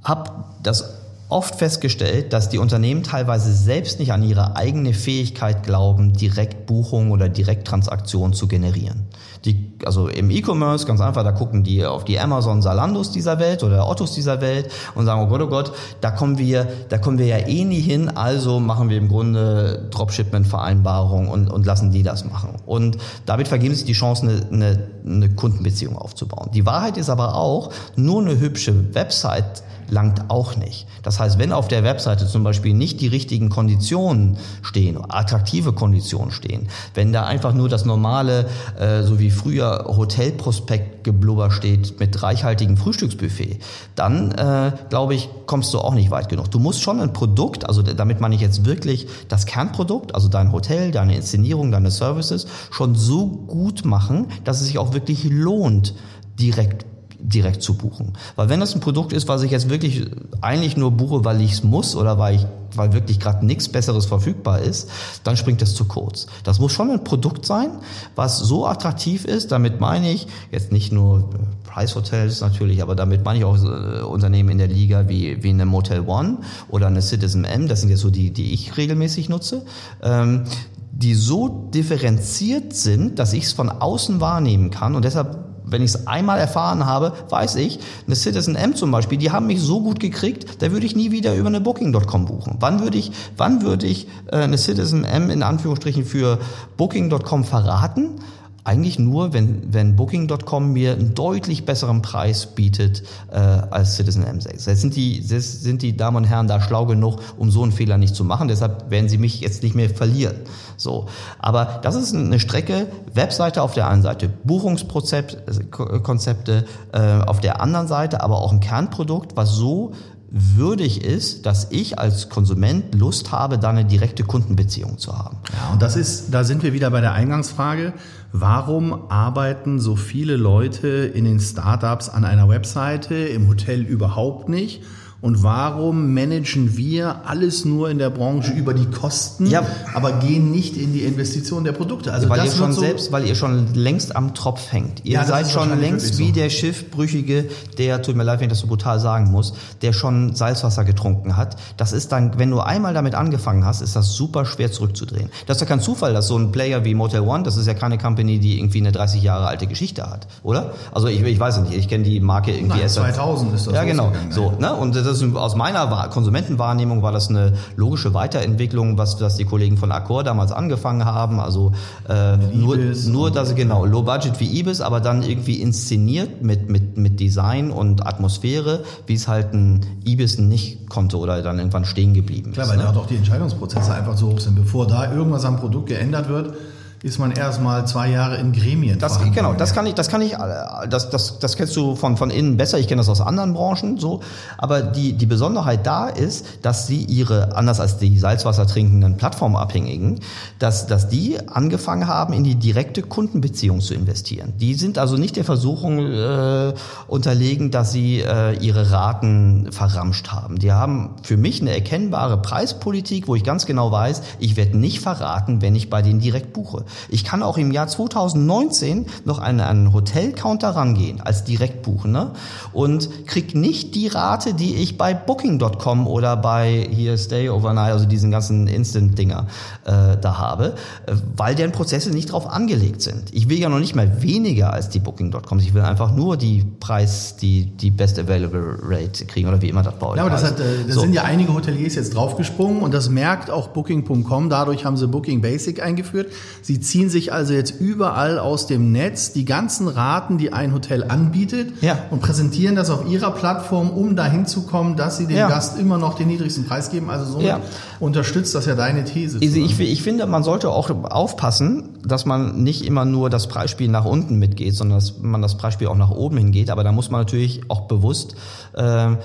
habe das oft festgestellt, dass die Unternehmen teilweise selbst nicht an ihre eigene Fähigkeit glauben, Direktbuchungen oder Direkttransaktionen zu generieren. Die, also im E-Commerce, ganz einfach, da gucken die auf die Amazon Salandos dieser Welt oder Ottos dieser Welt und sagen, oh Gott, oh Gott, da kommen wir, da kommen wir ja eh nie hin, also machen wir im Grunde Dropshipment-Vereinbarung und, und lassen die das machen. Und damit vergeben sich die Chance, eine, eine, eine Kundenbeziehung aufzubauen. Die Wahrheit ist aber auch, nur eine hübsche Website langt auch nicht. Das heißt, wenn auf der Webseite zum Beispiel nicht die richtigen Konditionen stehen, attraktive Konditionen stehen, wenn da einfach nur das normale, äh, so wie früher Hotelprospektgeblubber steht mit reichhaltigem Frühstücksbuffet, dann äh, glaube ich, kommst du auch nicht weit genug. Du musst schon ein Produkt, also damit meine ich jetzt wirklich das Kernprodukt, also dein Hotel, deine Inszenierung, deine Services, schon so gut machen, dass es sich auch wirklich lohnt, direkt direkt zu buchen. Weil wenn das ein Produkt ist, was ich jetzt wirklich eigentlich nur buche, weil ich es muss oder weil ich weil wirklich gerade nichts Besseres verfügbar ist, dann springt es zu kurz. Das muss schon ein Produkt sein, was so attraktiv ist, damit meine ich jetzt nicht nur Price Hotels natürlich, aber damit meine ich auch äh, Unternehmen in der Liga wie, wie eine Motel One oder eine Citizen M, das sind jetzt so die, die ich regelmäßig nutze, ähm, die so differenziert sind, dass ich es von außen wahrnehmen kann und deshalb wenn ich es einmal erfahren habe, weiß ich, eine Citizen M zum Beispiel, die haben mich so gut gekriegt, da würde ich nie wieder über eine Booking.com buchen. Wann würde ich, wann würde ich äh, eine Citizen M in Anführungsstrichen für Booking.com verraten? Eigentlich nur, wenn, wenn Booking.com mir einen deutlich besseren Preis bietet äh, als Citizen M6. Jetzt sind die, sind die Damen und Herren da schlau genug, um so einen Fehler nicht zu machen. Deshalb werden sie mich jetzt nicht mehr verlieren. So, aber das ist eine Strecke. Webseite auf der einen Seite, Buchungskonzepte äh, auf der anderen Seite, aber auch ein Kernprodukt, was so würdig ist, dass ich als Konsument Lust habe, da eine direkte Kundenbeziehung zu haben. Ja, und das ist, da sind wir wieder bei der Eingangsfrage. Warum arbeiten so viele Leute in den Startups an einer Webseite, im Hotel überhaupt nicht? Und warum managen wir alles nur in der Branche über die Kosten, Ja. aber gehen nicht in die Investition der Produkte? Also weil das ihr schon so, selbst, weil ihr schon längst am Tropf hängt. Ihr Ja, seid schon längst wirklich wie so. der Schiffbrüchige, der, tut mir leid, wenn ich das so brutal sagen muss, der schon Salzwasser getrunken hat. Das ist dann, wenn du einmal damit angefangen hast, ist das super schwer zurückzudrehen. Das ist ja kein Zufall, dass so ein Player wie Motel One, das ist ja keine Company, die irgendwie eine 30 Jahre alte Geschichte hat, oder? Also ich, ich weiß es nicht, ich kenne die Marke irgendwie Nein, erst seit- 2000 ist das Ja, genau. So, ne? Und das ist aus meiner Wahr- Konsumentenwahrnehmung war das eine logische Weiterentwicklung, was, was die Kollegen von Accor damals angefangen haben. Also äh, nur, nur, dass genau Low Budget wie Ibis, aber dann irgendwie inszeniert mit mit mit Design und Atmosphäre, wie es halt ein Ibis nicht konnte oder dann irgendwann stehen geblieben Klar, ist. weil ne? da auch die Entscheidungsprozesse einfach so hoch sind. Bevor da irgendwas am Produkt geändert wird, ist man erstmal zwei Jahre in Gremien. Das, genau, das kann ich, das kann ich, äh, das, das, das kennst du von, von innen besser. Ich kenne das aus anderen Branchen so. Aber die, die Besonderheit da ist, dass sie ihre, anders als die Salzwasser trinkenden Plattformabhängigen, dass, dass die angefangen haben, in die direkte Kundenbeziehung zu investieren. Die sind also nicht der Versuchung äh, unterlegen, dass sie äh, ihre Raten verramscht haben. Die haben für mich eine erkennbare Preispolitik, wo ich ganz genau weiß, ich werde nicht verraten, wenn ich bei denen direkt buche. Ich kann auch im Jahr 2019 noch an einen Hotelcounter rangehen als Direktbuchender und krieg nicht die Rate, die ich bei Booking.com oder bei hier Stay Overnight, also diesen ganzen Instant-Dinger äh, da habe, äh, weil deren Prozesse nicht drauf angelegt sind. Ich will ja noch nicht mal weniger als die Booking.com. Ich will einfach nur die Preis, die, die Best Available Rate kriegen oder wie immer das bei euch Ja, aber das, hat, äh, da So. sind ja einige Hoteliers jetzt draufgesprungen und das merkt auch Booking.com. Dadurch haben sie Booking Basic eingeführt. Sie Sie ziehen sich also jetzt überall aus dem Netz die ganzen Raten, die ein Hotel anbietet Ja. und präsentieren das auf ihrer Plattform, um dahin zu kommen, dass sie dem Ja. Gast immer noch den niedrigsten Preis geben. Also somit Ja. unterstützt das ja deine These. Also ich, ich finde, man sollte auch aufpassen, dass man nicht immer nur das Preisspiel nach unten mitgeht, sondern dass man das Preisspiel auch nach oben hingeht. Aber da muss man natürlich auch bewusst äh, äh,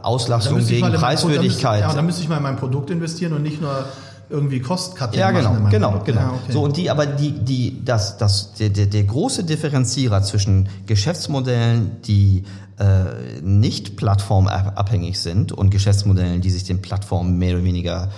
Auslastung gegen Preiswürdigkeit. Ja, da müsste ich mal in mein Produkt investieren und nicht nur irgendwie Cost-Cutting Ja, machen genau, meinem genau, genau. Ja, okay. So und die, aber die, die, das, das, der, der, der große Differenzierer zwischen Geschäftsmodellen, die äh, nicht plattformabhängig sind und Geschäftsmodellen, die sich den Plattformen mehr oder weniger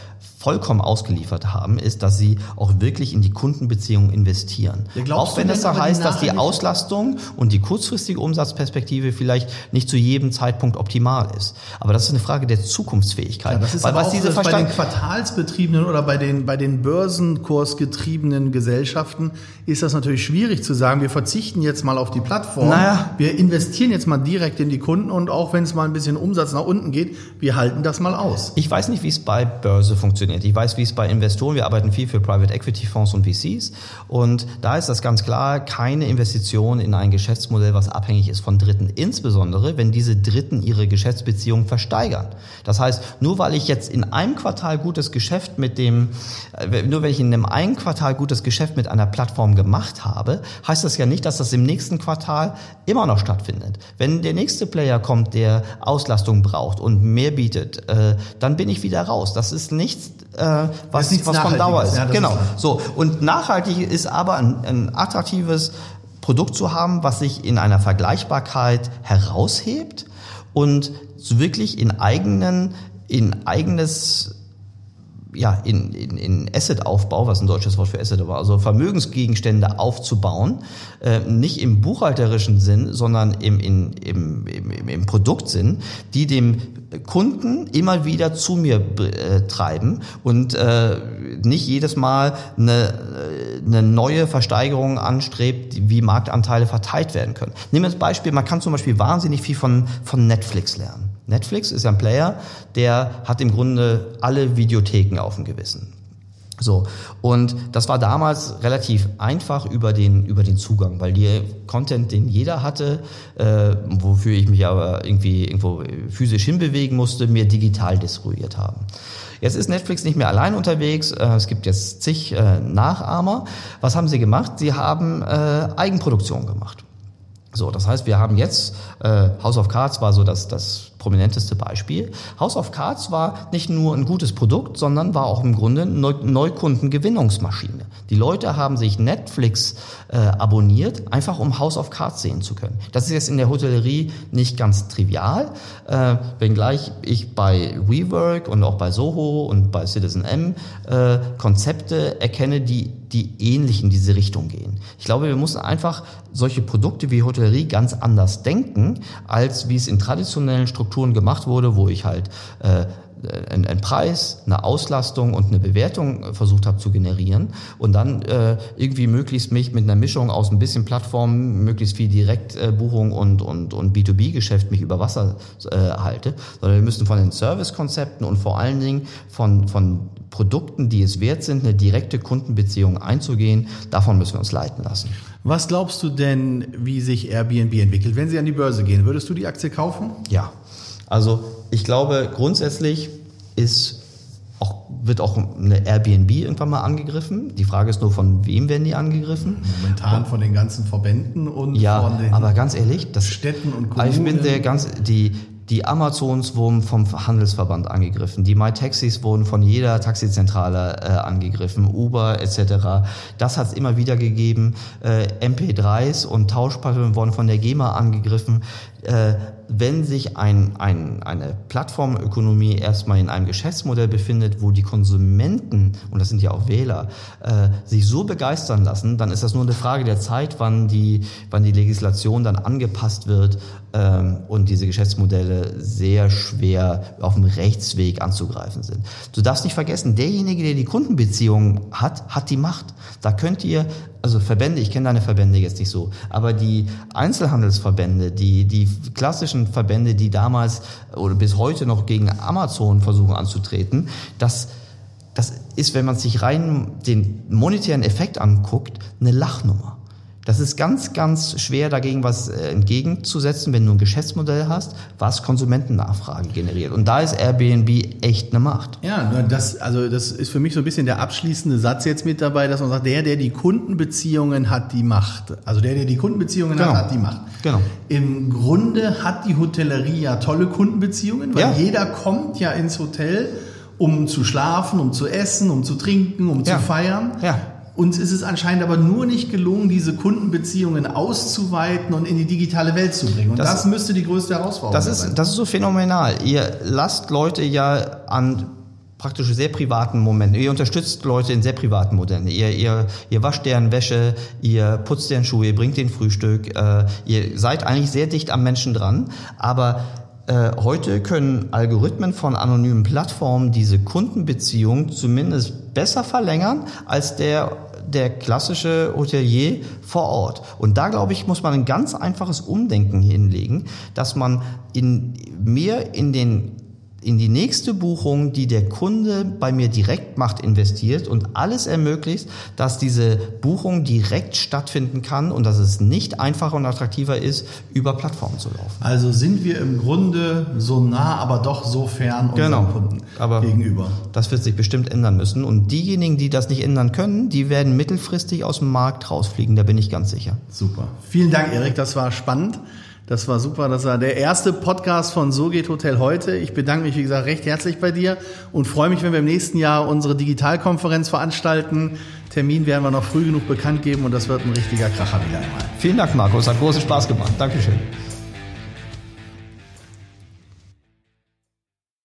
vollkommen ausgeliefert haben, ist, dass sie auch wirklich in die Kundenbeziehung investieren. Ja, auch wenn das da heißt, dass die Auslastung und die kurzfristige Umsatzperspektive vielleicht nicht zu jedem Zeitpunkt optimal ist. Aber das ist eine Frage der Zukunftsfähigkeit. Ja, das ist Weil aber was auch diese bei den quartalsbetriebenen oder bei den, bei den börsenkursgetriebenen Gesellschaften ist das natürlich schwierig zu sagen, wir verzichten jetzt mal auf die Plattform, Naja. wir investieren jetzt mal direkt in die Kunden und auch wenn es mal ein bisschen Umsatz nach unten geht, wir halten das mal aus. Ich weiß nicht, wie es bei Börse funktioniert. Ich weiß, wie es bei Investoren, wir arbeiten viel für Private Equity Fonds und VCs und da ist das ganz klar, keine Investition in ein Geschäftsmodell, was abhängig ist von Dritten, insbesondere wenn diese Dritten ihre Geschäftsbeziehungen versteigern. Das heißt, nur weil ich jetzt in einem Quartal gutes Geschäft mit dem, äh, nur wenn ich in einem einen Quartal gutes Geschäft mit einer Plattform gemacht habe, heißt das ja nicht, dass das im nächsten Quartal immer noch stattfindet. Wenn der nächste Player kommt, der Auslastung braucht und mehr bietet, äh, dann bin ich wieder raus. Das ist nichts, äh, was, nichts was von Dauer ist. ja, genau. ist- so. Und nachhaltig ist aber ein, ein attraktives Produkt zu haben, was sich in einer Vergleichbarkeit heraushebt und wirklich in eigenen, in eigenes ja, in, in, in Assetaufbau, was ein deutsches Wort für Asset war, also Vermögensgegenstände aufzubauen, äh, nicht im buchhalterischen Sinn, sondern im, in, im, im, im, Produktsinn, die dem Kunden immer wieder zu mir äh, treiben und äh, nicht jedes Mal eine, äh, eine neue Versteigerung anstrebt, wie Marktanteile verteilt werden können. Nehmen wir das Beispiel, man kann zum Beispiel wahnsinnig viel von, von Netflix lernen. Netflix ist ja ein Player, der hat im Grunde alle Videotheken auf dem Gewissen. So. Und das war damals relativ einfach über den, über den Zugang, weil der Content, den jeder hatte, äh, wofür ich mich aber irgendwie irgendwo physisch hinbewegen musste, mir digital distribuiert haben. Jetzt ist Netflix nicht mehr allein unterwegs. Äh, es gibt jetzt zig äh, Nachahmer. Was haben sie gemacht? Sie haben äh, Eigenproduktion gemacht. So, das heißt, wir haben jetzt, äh, House of Cards war so das, das prominenteste Beispiel. House of Cards war nicht nur ein gutes Produkt, sondern war auch im Grunde eine Neu Neukundengewinnungsmaschine. Die Leute haben sich Netflix äh, abonniert, einfach um House of Cards sehen zu können. Das ist jetzt in der Hotellerie nicht ganz trivial, äh, wenngleich ich bei WeWork und auch bei Soho und bei Citizen M äh, Konzepte erkenne, die die ähnlich in diese Richtung gehen. Ich glaube, wir müssen einfach solche Produkte wie Hotellerie ganz anders denken, als wie es in traditionellen Strukturen gemacht wurde, wo ich halt äh, einen, einen Preis, eine Auslastung und eine Bewertung versucht habe zu generieren und dann äh, irgendwie möglichst mich mit einer Mischung aus ein bisschen Plattformen, möglichst viel Direktbuchung und, und, und B2B-Geschäft mich über Wasser äh, halte, sondern wir müssen von den Servicekonzepten und vor allen Dingen von, von Produkten, die es wert sind, eine direkte Kundenbeziehung einzugehen, davon müssen wir uns leiten lassen. Was glaubst du denn, wie sich Airbnb entwickelt? Wenn sie an die Börse gehen, würdest du die Aktie kaufen? Ja, also ich glaube grundsätzlich ist auch, wird auch eine Airbnb irgendwann mal angegriffen. Die Frage ist nur, von wem werden die angegriffen? Momentan von den ganzen Verbänden und Ja, von den aber ganz ehrlich, das Städten und Also ich bin Kommunen. der ganz die die Amazons wurden vom Handelsverband angegriffen, die MyTaxis wurden von jeder Taxizentrale äh, angegriffen, Uber etc. Das hat es immer wieder gegeben. Äh, MP3s und Tauschpapiere wurden von der GEMA angegriffen. Äh, wenn sich ein, ein, eine Plattformökonomie erstmal in einem Geschäftsmodell befindet, wo die Konsumenten, und das sind ja auch Wähler, äh, sich so begeistern lassen, dann ist das nur eine Frage der Zeit, wann die, wann die Legislation dann angepasst wird ähm, und diese Geschäftsmodelle sehr schwer auf dem Rechtsweg anzugreifen sind. Du darfst nicht vergessen, derjenige, der die Kundenbeziehung hat, hat die Macht. Da könnt ihr, also Verbände, ich kenne deine Verbände jetzt nicht so, aber die Einzelhandelsverbände, die, die klassischen Verbände, die damals oder bis heute noch gegen Amazon versuchen anzutreten, das das ist, wenn man sich rein den monetären Effekt anguckt, eine Lachnummer. Das ist ganz, ganz schwer dagegen was äh, entgegenzusetzen, wenn du ein Geschäftsmodell hast, was Konsumentennachfrage generiert. Und da ist Airbnb echt eine Macht. Ja, das, also das ist für mich so ein bisschen der abschließende Satz jetzt mit dabei, dass man sagt, der, der die Kundenbeziehungen hat, die Macht. Also der, der die Kundenbeziehungen Genau. hat, hat die Macht. Genau. Im Grunde hat die Hotellerie ja tolle Kundenbeziehungen, weil Ja. jeder kommt ja ins Hotel, um zu schlafen, um zu essen, um zu trinken, um Ja. zu feiern. Ja. Uns ist es anscheinend aber nur nicht gelungen, diese Kundenbeziehungen auszuweiten und in die digitale Welt zu bringen. Und das, Das- müsste die größte Herausforderung Das sein. ist, das ist so phänomenal. Ihr lasst Leute ja an praktisch sehr privaten Momenten. Ihr unterstützt Leute in sehr privaten Modellen. Ihr, ihr, ihr wascht deren Wäsche, ihr putzt deren Schuhe, ihr bringt den Frühstück. Äh, ihr seid eigentlich sehr dicht am Menschen dran. Aber äh, heute können Algorithmen von anonymen Plattformen diese Kundenbeziehung zumindest besser verlängern als der der klassische Hotelier vor Ort. Und da, glaube ich, muss man ein ganz einfaches Umdenken hinlegen, dass man in, mehr in den in die nächste Buchung, die der Kunde bei mir direkt macht, investiert und alles ermöglicht, dass diese Buchung direkt stattfinden kann und dass es nicht einfacher und attraktiver ist, über Plattformen zu laufen. Also sind wir im Grunde so nah, aber doch so fern unseren Genau. Kunden Aber- gegenüber. Das wird sich bestimmt ändern müssen. Und diejenigen, die das nicht ändern können, die werden mittelfristig aus dem Markt rausfliegen, da bin ich ganz sicher. Super. Vielen Dank, Erik. Das war spannend. Das war super. Das war der erste Podcast von So geht Hotel heute. Ich bedanke mich, wie gesagt, recht herzlich bei dir und freue mich, wenn wir im nächsten Jahr unsere Digitalkonferenz veranstalten. Termin werden wir noch früh genug bekannt geben und das wird ein richtiger Kracher wieder einmal. Vielen Dank, Markus. Hat großen Spaß gemacht. Dankeschön.